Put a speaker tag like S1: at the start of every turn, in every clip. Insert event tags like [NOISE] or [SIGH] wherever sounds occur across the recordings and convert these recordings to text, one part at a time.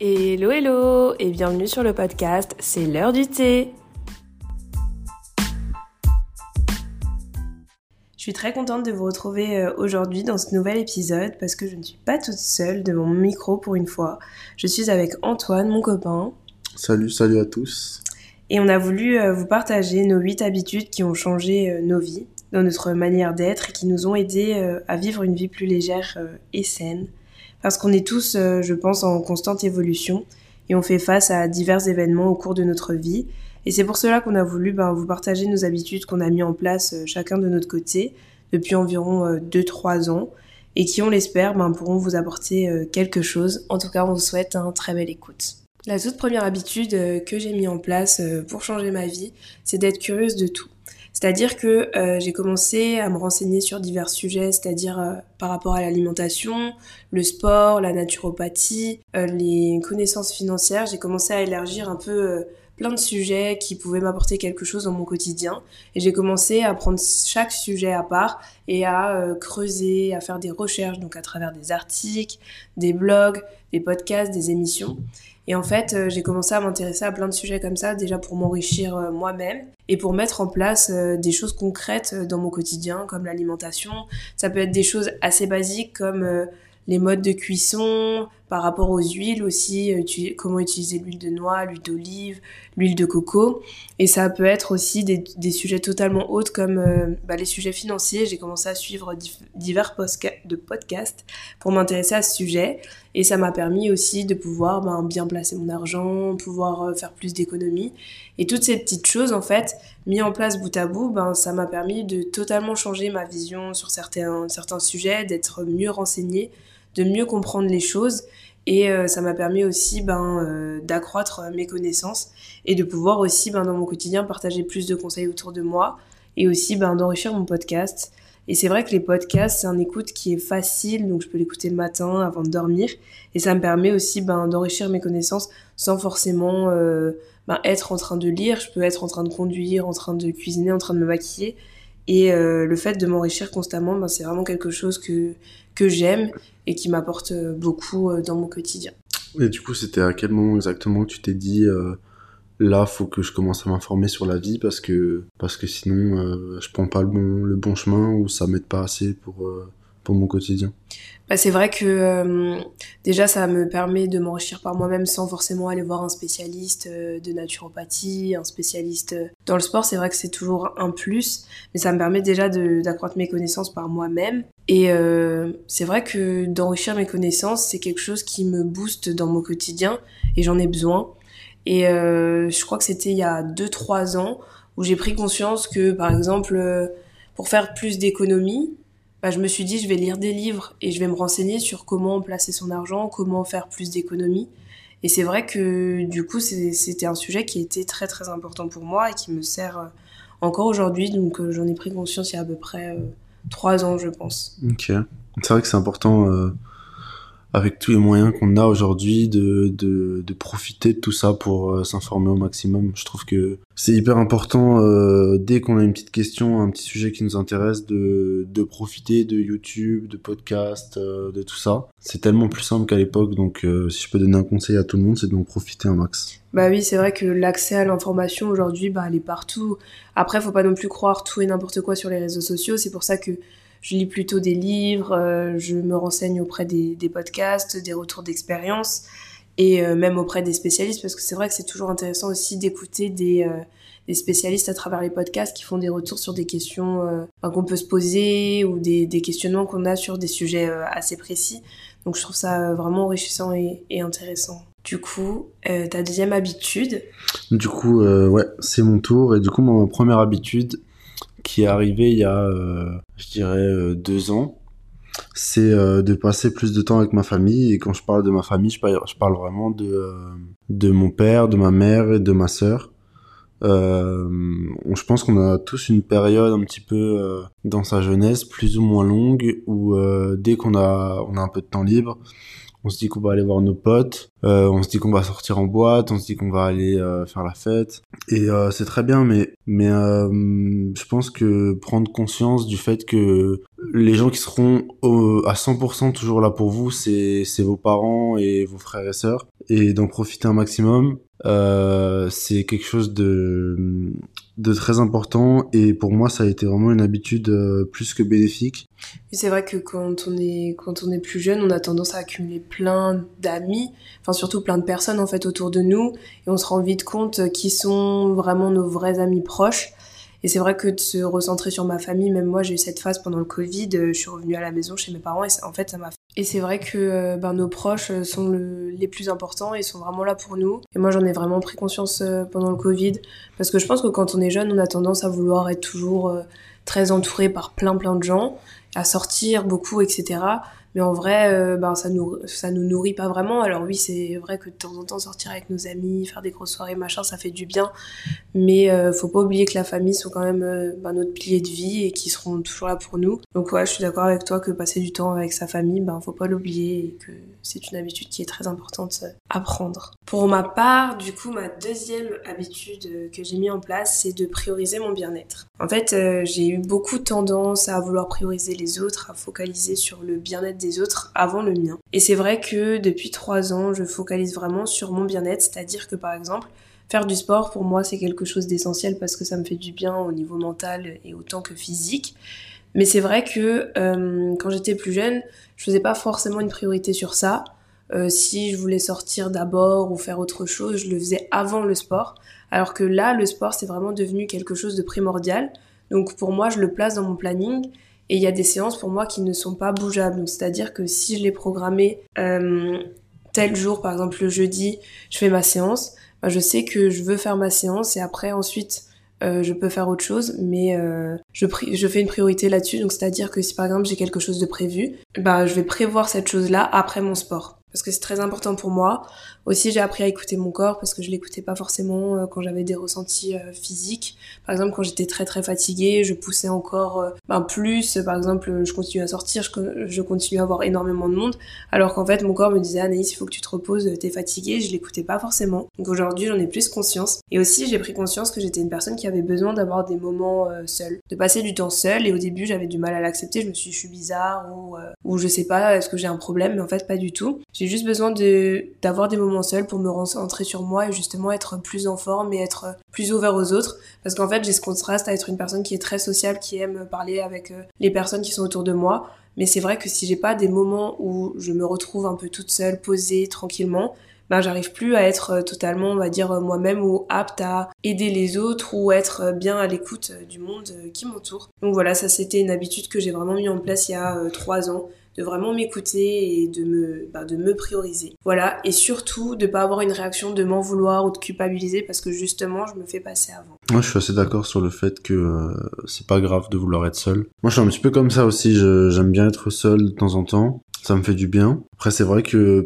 S1: Hello hello et bienvenue sur le podcast C'est l'heure du thé. Je suis très contente de vous retrouver euh, aujourd'hui dans ce nouvel épisode parce que je ne suis pas toute seule devant mon micro pour une fois. Je suis avec Antoine, mon copain.
S2: Salut, salut à tous.
S1: Et on a voulu euh, vous partager nos 8 habitudes qui ont changé euh, nos vies, dans notre manière d'être et qui nous ont aidés à vivre une vie plus légère et saine parce qu'on est tous, euh, je pense, en constante évolution et on fait face à divers événements au cours de notre vie. Et c'est pour cela qu'on a voulu ben, vous partager nos habitudes qu'on a mis en place euh, chacun de notre côté depuis environ 2-3 euh, ans et qui, on l'espère, ben, pourront vous apporter quelque chose. En tout cas, on vous souhaite un très bel écoute. La toute première habitude que j'ai mis en place pour changer ma vie, c'est d'être curieuse de tout. C'est-à-dire que euh, j'ai commencé à me renseigner sur divers sujets, c'est-à-dire euh, par rapport à l'alimentation, le sport, la naturopathie, euh, les connaissances financières. J'ai commencé à élargir un peu plein de sujets qui pouvaient m'apporter quelque chose dans mon quotidien. Et j'ai commencé à prendre chaque sujet à part et à creuser, à faire des recherches, donc à travers des articles, des blogs, des podcasts, des émissions. Et en fait, euh, j'ai commencé à m'intéresser à plein de sujets comme ça, déjà pour m'enrichir euh, moi-même et pour mettre en place euh, des choses concrètes dans mon quotidien, comme l'alimentation. Ça peut être des choses assez basiques comme les modes de cuisson, par rapport aux huiles aussi, comment utiliser l'huile de noix, l'huile d'olive, l'huile de coco. Et ça peut être aussi des, des sujets totalement autres comme bah, les sujets financiers. J'ai commencé à suivre divers de podcasts pour m'intéresser à ce sujet. Et ça m'a permis aussi de pouvoir ben, bien placer mon argent, pouvoir euh, faire plus d'économies. Et toutes ces petites choses, en fait, mis en place bout à bout, ben, ça m'a permis de totalement changer ma vision sur certains, certains sujets, d'être mieux renseignée, de mieux comprendre les choses. Et euh, ça m'a permis aussi ben, euh, d'accroître mes connaissances et de pouvoir aussi ben, dans mon quotidien partager plus de conseils autour de moi et aussi ben, d'enrichir mon podcast. Et c'est vrai que les podcasts, c'est un écoute qui est facile, donc je peux l'écouter le matin avant de dormir. Et ça me permet aussi ben, d'enrichir mes connaissances sans forcément euh, ben, être en train de lire. Je peux être en train de conduire, en train de cuisiner, en train de me maquiller. Et euh, le fait de m'enrichir constamment, ben, c'est vraiment quelque chose que, que j'aime et qui m'apporte beaucoup euh, dans mon quotidien.
S2: Et du coup, c'était à quel moment exactement que tu t'es dit là faut que je commence à m'informer sur la vie parce que parce que sinon euh, je prends pas le bon le bon chemin ou ça m'aide pas assez pour euh, pour mon quotidien.
S1: Bah, c'est vrai que euh, déjà ça me permet de m'enrichir par moi-même sans forcément aller voir un spécialiste de naturopathie, un spécialiste dans le sport. C'est vrai que c'est toujours un plus, mais ça me permet déjà d'accroître mes connaissances par moi-même. Et c'est vrai que d'enrichir mes connaissances, c'est quelque chose qui me booste dans mon quotidien et j'en ai besoin. Et euh, je crois que c'était il y a 2-3 ans où j'ai pris conscience que, par exemple, euh, pour faire plus d'économies, bah, je me suis dit, je vais lire des livres et je vais me renseigner sur comment placer son argent, comment faire plus d'économies. Et c'est vrai que du coup, c'était un sujet qui était très très important pour moi et qui me sert euh, encore aujourd'hui. Donc j'en ai pris conscience il y a à peu près trois ans, je pense.
S2: Ok. C'est vrai que c'est important avec tous les moyens qu'on a aujourd'hui de, de, profiter de tout ça pour euh, s'informer au maximum. Je trouve que c'est hyper important euh, dès qu'on a une petite question, un petit sujet qui nous intéresse, de, de profiter de YouTube, de podcasts, euh, de tout ça. C'est tellement plus simple qu'à l'époque, donc si je peux donner un conseil à tout le monde, c'est d'en profiter un max.
S1: Bah oui, c'est vrai que l'accès à l'information aujourd'hui, bah, elle est partout. Après, faut pas non plus croire tout et n'importe quoi sur les réseaux sociaux. C'est pour ça que je lis plutôt des livres, euh, je me renseigne auprès des, podcasts, des retours d'expérience et euh, même auprès des spécialistes parce que c'est vrai que c'est toujours intéressant aussi d'écouter des, euh, des, spécialistes à travers les podcasts qui font des retours sur des questions qu'on peut se poser ou des, des questionnements qu'on a sur des sujets assez précis. Donc je trouve ça vraiment enrichissant et, intéressant. Du coup, ta deuxième habitude?
S2: Du coup, ouais, c'est mon tour. Et du coup, ma première habitude, qui est arrivé il y a, je dirais, euh, deux ans, c'est euh, de passer plus de temps avec ma famille. Et quand je parle de ma famille, je parle, je parle vraiment de, de mon père, de ma mère et de ma sœur. je pense qu'on a tous une période un petit peu dans sa jeunesse, plus ou moins longue, où dès qu'on a, on a un peu de temps libre, on se dit qu'on va aller voir nos potes, euh, on se dit qu'on va sortir en boîte, on se dit qu'on va aller euh, faire la fête. Et euh, c'est très bien, mais mais je pense que prendre conscience du fait que les gens qui seront à 100% toujours là pour vous, c'est c'est vos parents et vos frères et sœurs, et d'en profiter un maximum. c'est quelque chose de de très important et pour moi ça a été vraiment une habitude euh, plus que bénéfique.
S1: C'est vrai que quand on est quand on est plus jeune, on a tendance à accumuler plein d'amis, enfin surtout plein de personnes en fait autour de nous et on se rend vite compte qui sont vraiment nos vrais amis proches. Et c'est vrai que de se recentrer sur ma famille, même moi j'ai eu cette phase pendant le Covid, euh, je suis revenue à la maison chez mes parents et en fait ça m'a et c'est vrai que euh, ben, nos proches euh, sont les plus importants et sont vraiment là pour nous. Et moi, j'en ai vraiment pris conscience pendant le Covid. Parce que je pense que quand on est jeune, on a tendance à vouloir être toujours très entouré par plein plein de gens, à sortir beaucoup, etc. Mais en vrai, euh, ben, ça nous, ça nous nourrit pas vraiment. Alors oui, c'est vrai que de temps en temps, sortir avec nos amis, faire des grosses soirées, machin, ça fait du bien. Mais euh, faut pas oublier que la famille sont quand même euh, ben, notre pilier de vie et qui seront toujours là pour nous. Donc ouais, je suis d'accord avec toi que passer du temps avec sa famille, ben faut pas l'oublier et que c'est une habitude qui est très importante à prendre. Pour ma part, du coup, ma deuxième habitude que j'ai mis en place, c'est de prioriser mon bien-être. En fait, j'ai eu beaucoup tendance à vouloir prioriser les autres, à focaliser sur le bien-être autres avant le mien. Et c'est vrai que depuis trois ans, je focalise vraiment sur mon bien-être, c'est-à-dire que par exemple, faire du sport pour moi c'est quelque chose d'essentiel parce que ça me fait du bien au niveau mental et autant que physique. Mais c'est vrai que euh, quand j'étais plus jeune, je faisais pas forcément une priorité sur ça. Euh, si je voulais sortir d'abord ou faire autre chose, je le faisais avant le sport. Alors que là, le sport, c'est vraiment devenu quelque chose de primordial. Donc pour moi, je le place dans mon planning et il y a des séances pour moi qui ne sont pas bougeables. c'est-à-dire que si je l'ai programmé euh, tel jour, par exemple le jeudi, je fais ma séance, bah, je sais que je veux faire ma séance et après ensuite euh, je peux faire autre chose, mais euh, je, je fais une priorité là-dessus. Donc c'est-à-dire que si par exemple j'ai quelque chose de prévu, bah je vais prévoir cette chose-là après mon sport parce que c'est très important pour moi. Aussi, j'ai appris à écouter mon corps parce que je l'écoutais pas forcément euh, quand j'avais des ressentis euh, physiques. Par exemple, quand j'étais très très fatiguée, je poussais encore euh, ben, plus. Par exemple, je continuais à sortir, je, je continuais à avoir énormément de monde, alors qu'en fait, mon corps me disait Anaïs, il faut que tu te reposes, t'es fatiguée. Je l'écoutais pas forcément. Donc aujourd'hui, j'en ai plus conscience. Et aussi, j'ai pris conscience que j'étais une personne qui avait besoin d'avoir des moments seuls, de passer du temps seul. Et au début, j'avais du mal à l'accepter. Je me suis dit, je suis bizarre ou ou je sais pas, est-ce que j'ai un problème? Mais en fait, pas du tout. Juste besoin d'avoir des moments seuls pour me recentrer sur moi et justement être plus en forme et être plus ouvert aux autres. Parce qu'en fait, j'ai ce contraste à être une personne qui est très sociable, qui aime parler avec euh, les personnes qui sont autour de moi. Mais c'est vrai que si j'ai pas des moments où je me retrouve un peu toute seule, posée, tranquillement, ben j'arrive plus à être euh, totalement, on va dire, euh, moi-même ou apte à aider les autres ou être bien à l'écoute du monde qui m'entoure. Donc voilà, ça c'était une habitude que j'ai vraiment mis en place il y a trois ans de vraiment m'écouter et de me, bah, de me prioriser. Voilà, et surtout de pas avoir une réaction de m'en vouloir ou de culpabiliser parce que justement je me fais passer avant.
S2: Moi je suis assez d'accord sur le fait que euh, c'est pas grave de vouloir être seul. Moi je suis un petit peu comme ça aussi, j'aime bien être seul de temps en temps. Ça me fait du bien. Après, c'est vrai que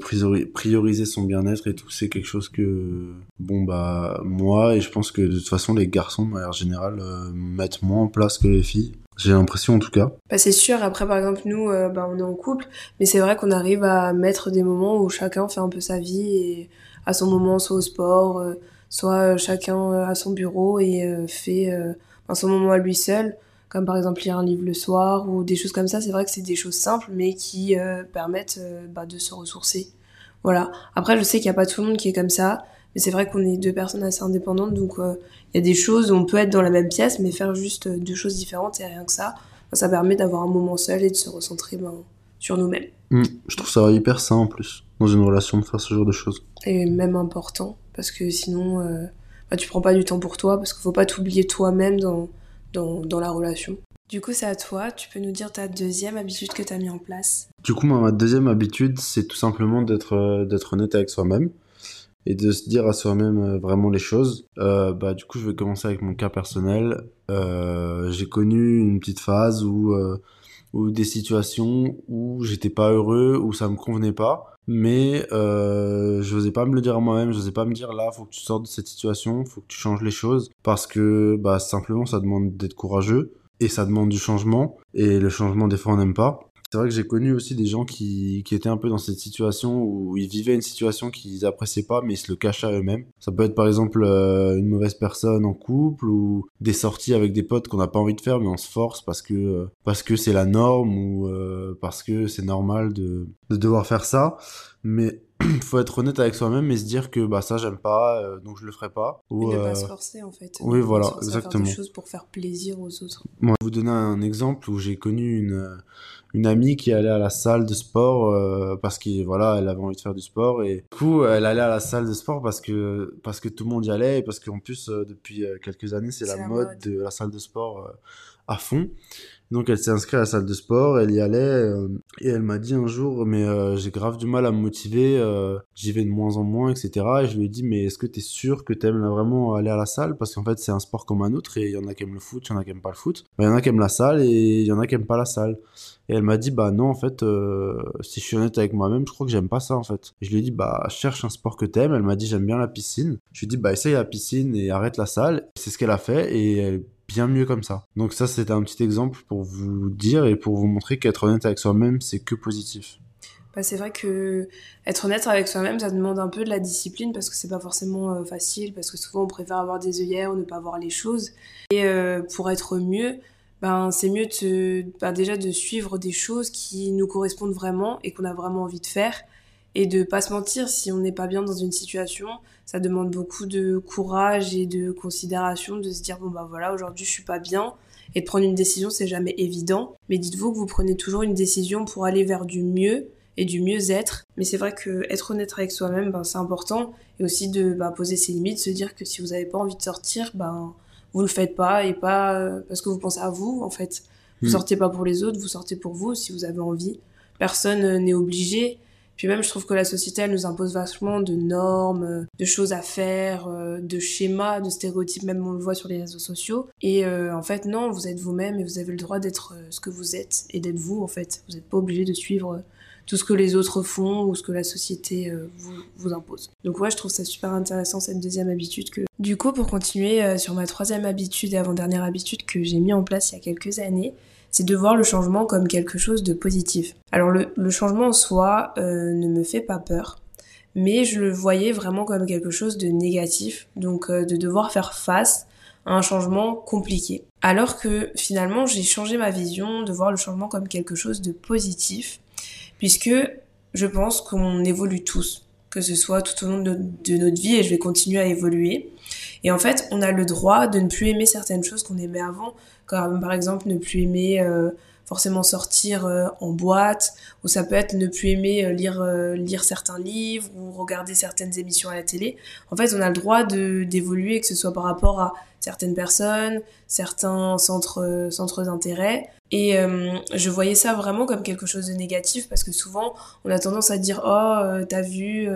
S2: prioriser son bien-être et tout, c'est quelque chose que, bon, bah, moi, et je pense que de toute façon, les garçons, de manière générale, euh, mettent moins en place que les filles. J'ai l'impression en tout cas.
S1: Bah, c'est sûr, après par exemple nous, euh, bah, on est en couple, mais c'est vrai qu'on arrive à mettre des moments où chacun fait un peu sa vie et à son moment, soit au sport, euh, soit chacun à son bureau et euh, fait son moment à lui seul, comme par exemple lire un livre le soir ou des choses comme ça. C'est vrai que c'est des choses simples mais qui permettent bah, de se ressourcer. Voilà. Après, je sais qu'il n'y a pas tout le monde qui est comme ça. Mais c'est vrai qu'on est deux personnes assez indépendantes, donc il euh, y a des choses où on peut être dans la même pièce, mais faire juste euh, deux choses différentes et rien que ça, ça permet d'avoir un moment seul et de se recentrer ben, sur nous-mêmes.
S2: Mmh. je trouve ça hyper sain en plus, dans une relation, de faire ce genre de choses.
S1: Et même important, parce que sinon, euh, bah, tu prends pas du temps pour toi, parce qu'il faut pas t'oublier toi-même dans, dans, dans la relation. Du coup, c'est à toi. Tu peux nous dire ta deuxième habitude que tu as mis en place?
S2: Du coup, ma deuxième habitude, c'est tout simplement d'être d'être honnête avec soi-même et de se dire à soi-même euh, vraiment les choses. Euh, bah, du coup, je vais commencer avec mon cas personnel. Euh, j'ai connu une petite phase où, euh, où des situations où j'étais pas heureux, où ça me convenait pas. Mais euh, je n'osais pas me le dire à moi-même, je n'osais pas me dire là, faut que tu sortes de cette situation, faut que tu changes les choses, parce que bah simplement ça demande d'être courageux et ça demande du changement et le changement des fois on n'aime pas. C'est vrai que j'ai connu aussi des gens qui, qui étaient un peu dans cette situation où ils vivaient une situation qu'ils appréciaient pas, mais ils se le cachaient à eux-mêmes. Ça peut être par exemple euh, une mauvaise personne en couple ou des sorties avec des potes qu'on n'a pas envie de faire, mais on se force parce que euh, parce que c'est la norme ou euh, parce que c'est normal de, de devoir faire ça. Mais [CLEARS THROAT] faut être honnête avec soi-même et se dire que bah ça j'aime pas euh, donc je le ferai pas
S1: ou et ne pas se forcer en fait
S2: oui voilà exactement
S1: faire des choses pour faire plaisir aux autres
S2: moi je vais vous donner un exemple où j'ai connu une une amie qui allait à la salle de sport euh, parce que voilà elle avait envie de faire du sport et du coup elle allait à la salle de sport parce que parce que tout le monde y allait et parce qu'en plus euh, depuis quelques années c'est la, la, mode de la salle de sport à fond donc elle s'est inscrite à la salle de sport, elle y allait euh, et elle m'a dit un jour mais euh, j'ai grave du mal à me motiver, euh, j'y vais de moins en moins, etc. Et je lui ai dit mais est-ce que t'es sûr que t'aimes vraiment aller à la salle? Parce qu'en fait c'est un sport comme un autre et il y en a qui aiment le foot, il y en a qui aiment pas le foot. Il y en a qui aiment la salle et il y en a qui aiment pas la salle. Et elle m'a dit bah non en fait si je suis honnête avec moi-même je crois que j'aime pas ça en fait. Je lui ai dit bah cherche un sport que t'aimes. Elle m'a dit j'aime bien la piscine. Je lui ai dit bah essaye la piscine et arrête la salle. C'est ce qu'elle a fait et elle bien mieux comme ça. Donc ça, c'était un petit exemple pour vous dire et pour vous montrer qu'être honnête avec soi-même, c'est que positif.
S1: Bah, c'est vrai que être honnête avec soi-même, ça demande un peu de la discipline parce que c'est pas forcément euh, facile, parce que souvent on préfère avoir des œillères ou ne pas voir les choses. Et euh, pour être mieux, ben c'est mieux de, ben, déjà de suivre des choses qui nous correspondent vraiment et qu'on a vraiment envie de faire. Et de pas se mentir si on n'est pas bien dans une situation ça demande beaucoup de courage et de considération de se dire bon bah voilà aujourd'hui je suis pas bien. Et de prendre une décision c'est jamais évident. Mais dites-vous que vous prenez toujours une décision pour aller vers du mieux et du mieux-être. Mais c'est vrai que être honnête avec soi-même ben, c'est important. Et aussi de ben, poser ses limites se dire que si vous n'avez pas envie de sortir ben vous le faites pas et pas euh, parce que vous pensez à vous en fait vous hmm. sortez pas pour les autres vous sortez pour vous si vous avez envie personne euh, n'est obligé puis même, je trouve que la société, elle nous impose vachement de normes, de choses à faire, euh, de schémas, de stéréotypes, même on le voit sur les réseaux sociaux. Et euh, en fait, non, vous êtes vous-même et vous avez le droit d'être euh, ce que vous êtes et d'être vous, en fait. Vous n'êtes pas obligé de suivre tout ce que les autres font ou ce que la société vous, vous, impose. Donc ouais, je trouve ça super intéressant cette deuxième habitude que... Du coup, pour continuer sur ma troisième habitude et avant-dernière habitude que j'ai mis en place il y a quelques années, c'est de voir le changement comme quelque chose de positif. Alors le, changement en soi euh, ne me fait pas peur, mais je le voyais vraiment comme quelque chose de négatif, donc euh, de devoir faire face à un changement compliqué. Alors que finalement j'ai changé ma vision de voir le changement comme quelque chose de positif, puisque je pense qu'on évolue tous, que ce soit tout au long de, notre vie, et je vais continuer à évoluer. Et en fait, on a le droit de ne plus aimer certaines choses qu'on aimait avant, comme par exemple ne plus aimer euh, forcément sortir euh, en boîte, ou ça peut être ne plus aimer euh, lire, lire certains livres ou regarder certaines émissions à la télé. En fait, on a le droit d'évoluer, que ce soit par rapport à certaines personnes, certains centres, centres d'intérêt. Et je voyais ça vraiment comme quelque chose de négatif parce que souvent on a tendance à dire oh t'as vu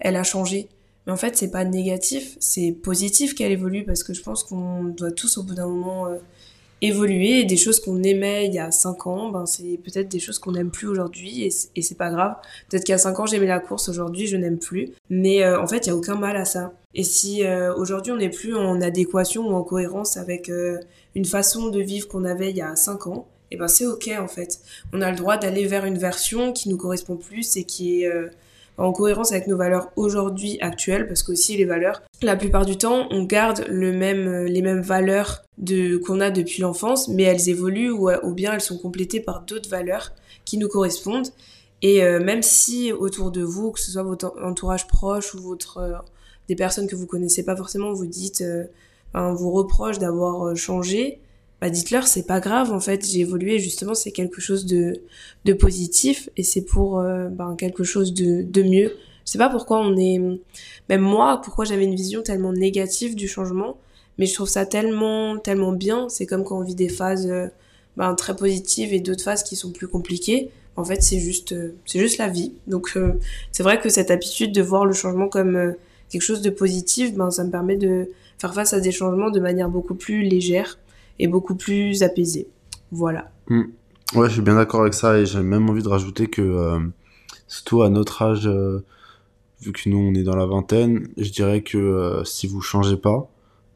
S1: elle a changé mais en fait, c'est pas négatif, c'est positif qu'elle évolue parce que je pense qu'on doit tous au bout d'un moment euh, évoluer des choses qu'on aimait il y a 5 ans, ben c'est peut-être des choses qu'on n'aime plus aujourd'hui et, c'est pas grave. Peut-être qu'il y a 5 ans j'aimais la course, aujourd'hui je n'aime plus. Mais euh, en fait, il y a aucun mal à ça. Et si euh, aujourd'hui on n'est plus en adéquation ou en cohérence avec une façon de vivre qu'on avait il y a 5 ans, et eh ben c'est ok en fait. On a le droit d'aller vers une version qui nous correspond plus et qui est en cohérence avec nos valeurs aujourd'hui actuelles, parce qu'aussi les valeurs, la plupart du temps, on garde le même, euh, les mêmes valeurs de, qu'on a depuis l'enfance, mais elles évoluent ou, ou bien elles sont complétées par d'autres valeurs qui nous correspondent. Et euh, même si autour de vous, que ce soit votre entourage proche ou votre, euh, des personnes que vous connaissez pas forcément, vous dites, vous reproche d'avoir changé, bah dites-leur c'est pas grave en fait j'ai évolué justement c'est quelque chose de de positif et c'est pour euh, ben, quelque chose de de mieux. Je sais pas pourquoi on est même moi pourquoi j'avais une vision tellement négative du changement mais je trouve ça tellement tellement bien. C'est comme quand on vit des phases euh, ben, très positives et d'autres phases qui sont plus compliquées. En fait c'est juste euh, c'est juste la vie. Donc c'est vrai que cette habitude de voir le changement comme quelque chose de positif ben ça me permet de faire face à des changements de manière beaucoup plus légère et beaucoup plus apaisé. Voilà.
S2: Hmm. Ouais, je suis bien d'accord avec ça et j'ai même envie de rajouter que, euh, surtout à notre âge, euh, vu que nous on est dans la vingtaine, je dirais que euh, si vous changez pas,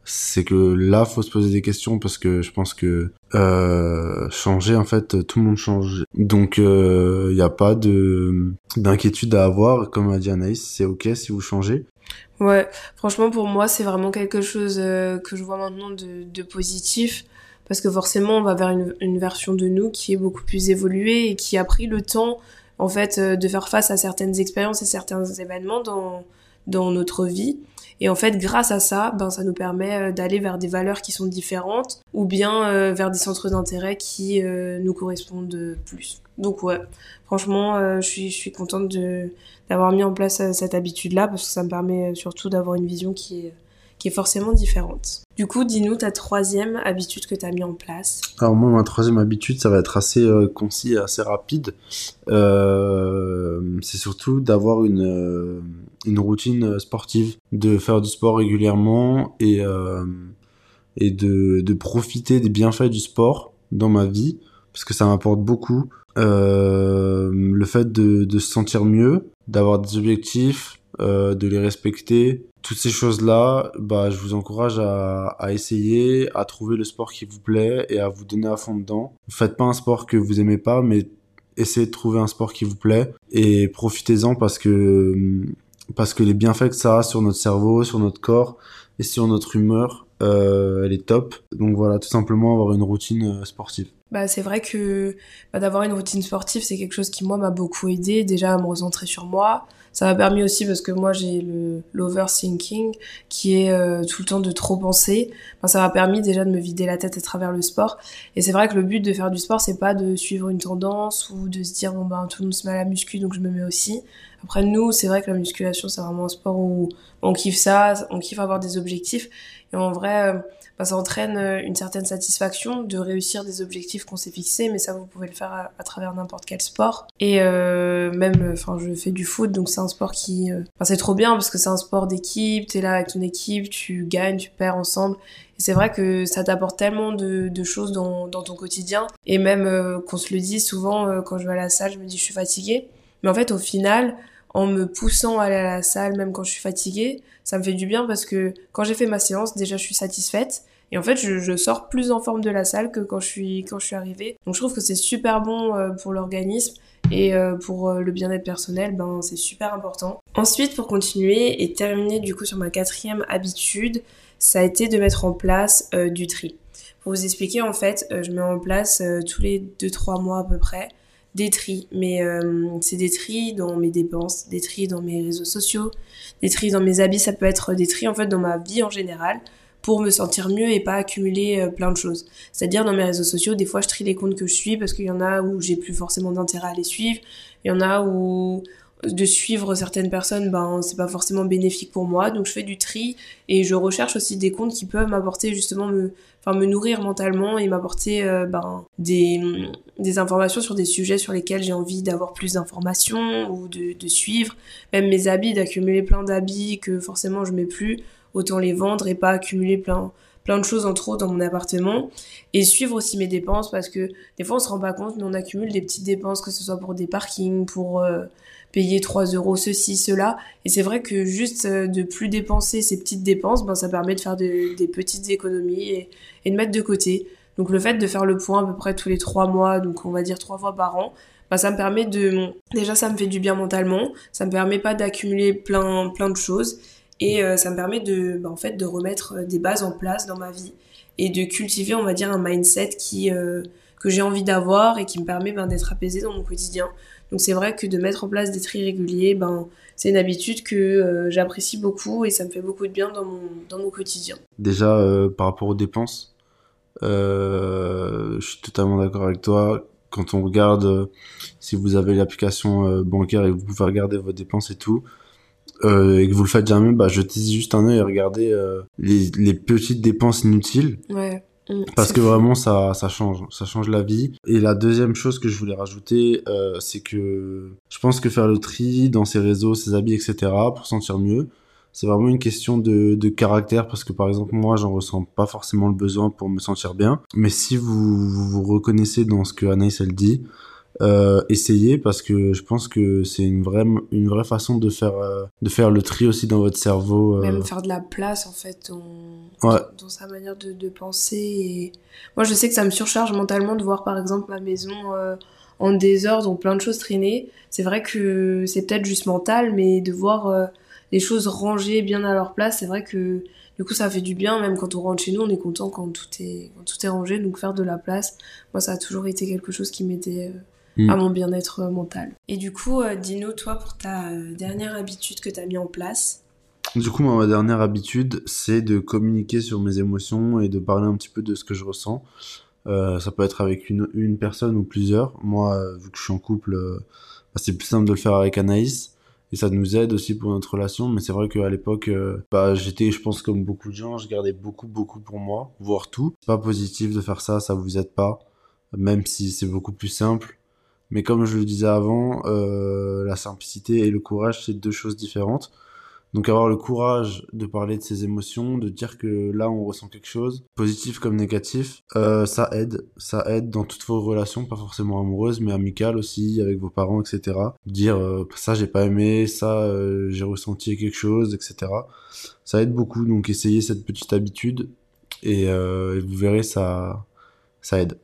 S2: c'est que là faut se poser des questions parce que je pense que changer en fait tout le monde change donc il n'y a pas de d'inquiétude à avoir comme a dit Anaïs c'est ok si vous changez
S1: ouais franchement pour moi c'est vraiment quelque chose que je vois maintenant de, de, positif parce que forcément on va vers une, version de nous qui est beaucoup plus évoluée et qui a pris le temps en fait de faire face à certaines expériences et certains événements dans dans notre vie et en fait, grâce à ça, ben, ça nous permet euh, d'aller vers des valeurs qui sont différentes ou bien euh, vers des centres d'intérêt qui euh, nous correspondent plus. Donc ouais, franchement, je suis je suis contente d'avoir mis en place cette habitude-là parce que ça me permet surtout d'avoir une vision qui est qui est forcément différente. Du coup, dis-nous ta troisième habitude que tu as mis en place.
S2: Alors moi, ma troisième habitude, ça va être assez euh, concis et assez rapide. Euh, c'est surtout d'avoir une, euh, une routine sportive, de faire du sport régulièrement et, et de, de profiter des bienfaits du sport dans ma vie, parce que ça m'apporte beaucoup. le fait de, de se sentir mieux, d'avoir des objectifs, de les respecter, toutes ces choses-là, bah, je vous encourage à, essayer, à trouver le sport qui vous plaît et à vous donner à fond dedans. Faites pas un sport que vous aimez pas, mais essayez de trouver un sport qui vous plaît et profitez-en parce que parce que les bienfaits que ça a sur notre cerveau, sur notre corps et sur notre humeur, euh, elle est top. Donc voilà, tout simplement avoir une routine euh, sportive.
S1: Bah, c'est vrai que bah, d'avoir une routine sportive, c'est quelque chose qui moi m'a beaucoup aidé déjà à me recentrer sur moi, ça m'a permis aussi parce que moi j'ai le l'overthinking qui est euh, tout le temps de trop penser. Enfin, ça m'a permis déjà de me vider la tête à travers le sport. Et c'est vrai que le but de faire du sport, c'est pas de suivre une tendance ou de se dire bon ben tout le monde se met à la muscu donc je me mets aussi. Après nous, c'est vrai que la musculation c'est vraiment un sport où on kiffe ça, on kiffe avoir des objectifs. Et en vrai, euh, bah, ça entraîne euh, une certaine satisfaction de réussir des objectifs qu'on s'est fixés, mais ça vous pouvez le faire à, travers n'importe quel sport. Et euh, même, enfin, je fais du foot, donc c'est un sport qui, euh, c'est trop bien parce que c'est un sport d'équipe. T'es là avec ton équipe, tu gagnes, tu perds ensemble. Et c'est vrai que ça t'apporte tellement de, de, choses dans, dans, ton quotidien. Et même euh, qu'on se le dit souvent, quand je vais à la salle, je me dis je suis fatiguée. Mais en fait, au final, en me poussant à aller à la salle, même quand je suis fatiguée, ça me fait du bien parce que quand j'ai fait ma séance, déjà je suis satisfaite. Et en fait, je, sors plus en forme de la salle que quand je suis, quand je arrivée. Donc je trouve que c'est super bon euh, pour l'organisme et euh, pour euh, le bien-être personnel, ben, c'est super important. Ensuite, pour continuer et terminer du coup sur ma quatrième habitude, ça a été de mettre en place du tri. Pour vous expliquer, en fait, je mets en place tous les 2-3 mois à peu près des tris, mais c'est des tris dans mes dépenses, des tris dans mes réseaux sociaux, des tris dans mes habits, ça peut être des tris en fait dans ma vie en général pour me sentir mieux et pas accumuler euh, plein de choses. C'est-à-dire dans mes réseaux sociaux, des fois je trie les comptes que je suis parce qu'il y en a où j'ai plus forcément d'intérêt à les suivre, il y en a où de suivre certaines personnes, ben c'est pas forcément bénéfique pour moi, donc je fais du tri et je recherche aussi des comptes qui peuvent m'apporter justement me, enfin me nourrir mentalement et m'apporter euh, ben des, des informations sur des sujets sur lesquels j'ai envie d'avoir plus d'informations ou de, de suivre, même mes habits, d'accumuler plein d'habits que forcément je mets plus, autant les vendre et pas accumuler plein plein de choses en trop dans mon appartement et suivre aussi mes dépenses parce que des fois on se rend pas compte mais on accumule des petites dépenses que ce soit pour des parkings pour euh, payer 3 euros ceci, cela. Et c'est vrai que juste euh, de plus dépenser ces petites dépenses, ben, ça permet de faire des petites économies et, de mettre de côté. Donc le fait de faire le point à peu près tous les 3 mois, donc on va dire 3 fois par an, ben, ça me permet de... Déjà ça me fait du bien mentalement, ça me permet pas d'accumuler plein, plein de choses et euh, ça me permet de, ben, en fait, de remettre euh, des bases en place dans ma vie et de cultiver, on va dire, un mindset qui, que j'ai envie d'avoir et qui me permet ben, d'être apaisé dans mon quotidien. Donc c'est vrai que de mettre en place des tris réguliers, ben, c'est une habitude que euh, j'apprécie beaucoup et ça me fait beaucoup de bien dans mon, dans mon quotidien.
S2: Déjà, euh, par rapport aux dépenses, euh, je suis totalement d'accord avec toi. Quand on regarde, si vous avez l'application bancaire et que vous pouvez regarder vos dépenses et tout, et que vous le faites jamais, bah, jetez juste un œil et regardez les, les petites dépenses inutiles.
S1: Ouais Mm,
S2: Parce que vraiment ça ça change, ça change la vie. Et la deuxième chose que je voulais rajouter, euh, c'est que je pense que faire le tri dans ses réseaux, ses habits, etc. pour sentir mieux, c'est vraiment une question de, de caractère. Parce que par exemple moi, j'en ressens pas forcément le besoin pour me sentir bien. Mais si vous vous, reconnaissez dans ce que Anaïs elle dit, euh, essayer parce que je pense que c'est une vraie une vraie façon de faire euh, de faire le tri aussi dans votre cerveau.
S1: Euh. Même faire de la place en fait dans,
S2: ouais.
S1: dans, sa manière de, de penser. Et... Moi je sais que ça me surcharge mentalement de voir par exemple ma maison en désordre ou plein de choses traînées. C'est vrai que c'est peut-être juste mental, mais de voir les choses rangées bien à leur place, c'est vrai que du coup ça fait du bien même quand on rentre chez nous on est content quand tout est quand tout est rangé donc faire de la place moi ça a toujours été quelque chose qui m'aidait Mm. à mon bien-être euh, mental. Et du coup, euh, dis-nous, toi, pour ta euh, dernière habitude que tu as mis en place.
S2: Du coup, ma dernière habitude, c'est de communiquer sur mes émotions et de parler un petit peu de ce que je ressens. ça peut être avec une, une, personne ou plusieurs. Moi, vu que je suis en couple, bah, c'est plus simple de le faire avec Anaïs. Et ça nous aide aussi pour notre relation. Mais c'est vrai qu'à l'époque, bah, j'étais, je pense, comme beaucoup de gens, je gardais beaucoup, beaucoup pour moi, voire tout. C'est pas positif de faire ça, ça vous aide pas. Même si c'est beaucoup plus simple mais comme je le disais avant, euh, la simplicité et le courage, c'est deux choses différentes. Donc avoir le courage de parler de ses émotions, de dire que là on ressent quelque chose, positif comme négatif, euh, ça aide. Ça aide dans toutes vos relations, pas forcément amoureuses, mais amicales aussi, avec vos parents, etc. Dire euh, ça j'ai pas aimé, ça euh, j'ai ressenti quelque chose, etc. Ça aide beaucoup, donc essayez cette petite habitude et, et vous verrez ça, ça aide.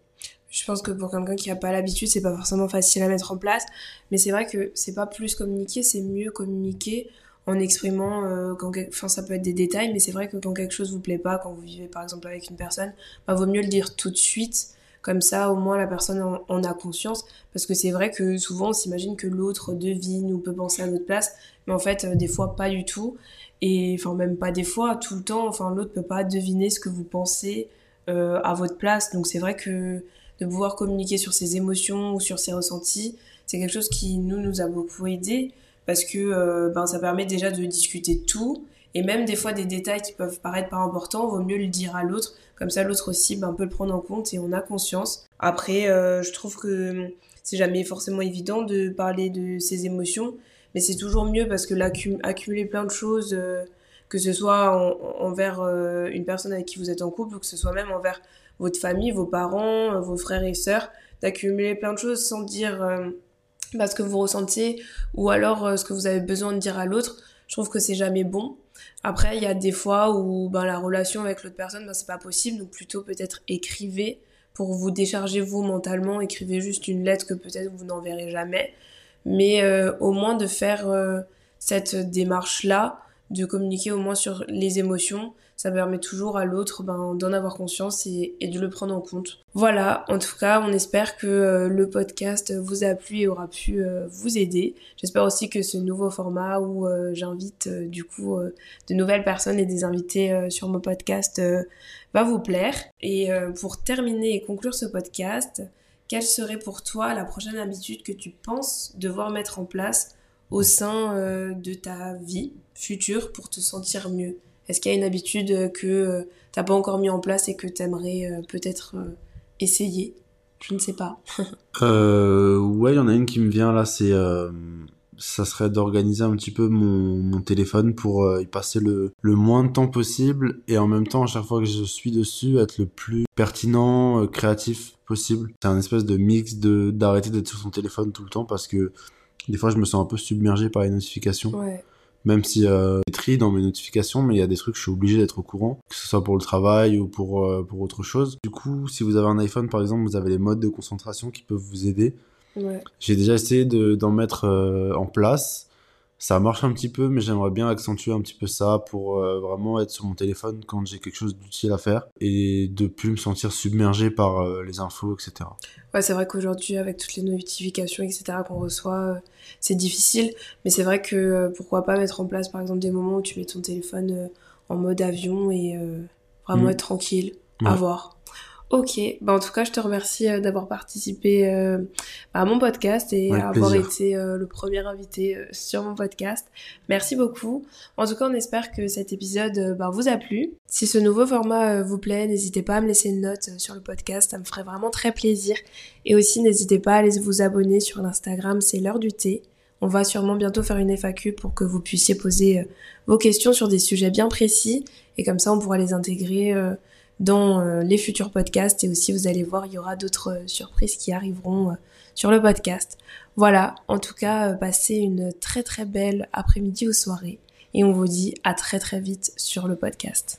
S1: Je pense que pour quelqu'un qui n'a pas l'habitude, c'est pas forcément facile à mettre en place. Mais c'est vrai que c'est pas plus communiquer, c'est mieux communiquer en exprimant euh, quand enfin ça peut être des détails mais c'est vrai que quand quelque chose vous plaît pas quand vous vivez par exemple avec une personne bah vaut mieux le dire tout de suite. Comme ça au moins la personne en, a conscience. Parce que c'est vrai que souvent on s'imagine que l'autre devine ou peut penser à notre place. Mais en fait euh, des fois pas du tout. Et enfin même pas des fois tout le temps. Enfin l'autre peut pas deviner ce que vous pensez euh, à votre place. Donc c'est vrai que de pouvoir communiquer sur ses émotions ou sur ses ressentis, c'est quelque chose qui nous nous a beaucoup aidé parce que euh, ben ça permet déjà de discuter de tout et même des fois des détails qui peuvent paraître pas importants, vaut mieux le dire à l'autre comme ça l'autre aussi ben, peut le prendre en compte et on a conscience. Après euh, je trouve que c'est jamais forcément évident de parler de ses émotions, mais c'est toujours mieux parce que l'accumuler plein de choses euh, que ce soit envers une personne avec qui vous êtes en couple ou que ce soit même envers votre famille, vos parents, euh, vos frères et sœurs, d'accumuler plein de choses sans dire euh, bah, ce que vous ressentez ou alors euh, ce que vous avez besoin de dire à l'autre. Je trouve que c'est jamais bon. Après, il y a des fois où ben, la relation avec l'autre personne, ben, c'est pas possible, donc plutôt peut-être écrivez pour vous décharger vous mentalement, écrivez juste une lettre que peut-être vous n'enverrez jamais, mais au moins de faire cette démarche-là, de communiquer au moins sur les émotions, ça permet toujours à l'autre ben, d'en avoir conscience et, de le prendre en compte. Voilà, en tout cas, on espère que euh, le podcast vous a plu et aura pu euh, vous aider. J'espère aussi que ce nouveau format où euh, j'invite du coup de nouvelles personnes et des invités sur mon podcast va vous plaire. Et pour terminer et conclure ce podcast, quelle serait pour toi la prochaine habitude que tu penses devoir mettre en place au sein de ta vie future pour te sentir mieux? Est-ce qu'il y a une habitude que euh, t'as pas encore mis en place et que t'aimerais aimerais peut-être euh, essayer? Je ne sais pas. [LAUGHS]
S2: euh, ouais, il y en a une qui me vient là, c'est euh, ça serait d'organiser un petit peu mon, mon téléphone pour y passer le, le moins de temps possible et en même temps à chaque fois que je suis dessus être le plus pertinent, créatif possible. C'est un espèce de mix de d'arrêter d'être sur son téléphone tout le temps parce que des fois je me sens un peu submergé par les notifications.
S1: Ouais
S2: même si euh, tri dans mes notifications, mais il y a des trucs que je suis obligé d'être au courant, que ce soit pour le travail ou pour euh, pour autre chose. Du coup, si vous avez un iPhone par exemple, vous avez les modes de concentration qui peuvent vous aider.
S1: Ouais.
S2: J'ai déjà essayé d'en mettre euh, en place ça marche un petit peu, mais j'aimerais bien accentuer un petit peu ça pour euh, vraiment être sur mon téléphone quand j'ai quelque chose d'utile à faire et de plus me sentir submergé par euh, les infos, etc.
S1: Ouais, c'est vrai qu'aujourd'hui, avec toutes les notifications, etc., qu'on reçoit, euh, c'est difficile. Mais c'est vrai que pourquoi pas mettre en place, par exemple, des moments où tu mets ton téléphone en mode avion et vraiment mm. être tranquille, à voir. Ok, bah en tout cas, je te remercie euh, d'avoir participé euh, à mon podcast et avoir été euh, le premier invité sur mon podcast. Merci beaucoup. En tout cas, on espère que cet épisode bah, vous a plu. Si ce nouveau format vous plaît, n'hésitez pas à me laisser une note sur le podcast, ça me ferait vraiment très plaisir. Et aussi, n'hésitez pas à aller vous abonner sur l'Instagram, c'est l'heure du thé. On va sûrement bientôt faire une FAQ pour que vous puissiez poser vos questions sur des sujets bien précis et comme ça, on pourra les intégrer dans les futurs podcasts et aussi vous allez voir, il y aura d'autres surprises qui arriveront sur le podcast. Voilà, en tout cas, passez une très très belle après-midi ou soirée et on vous dit à très très vite sur le podcast.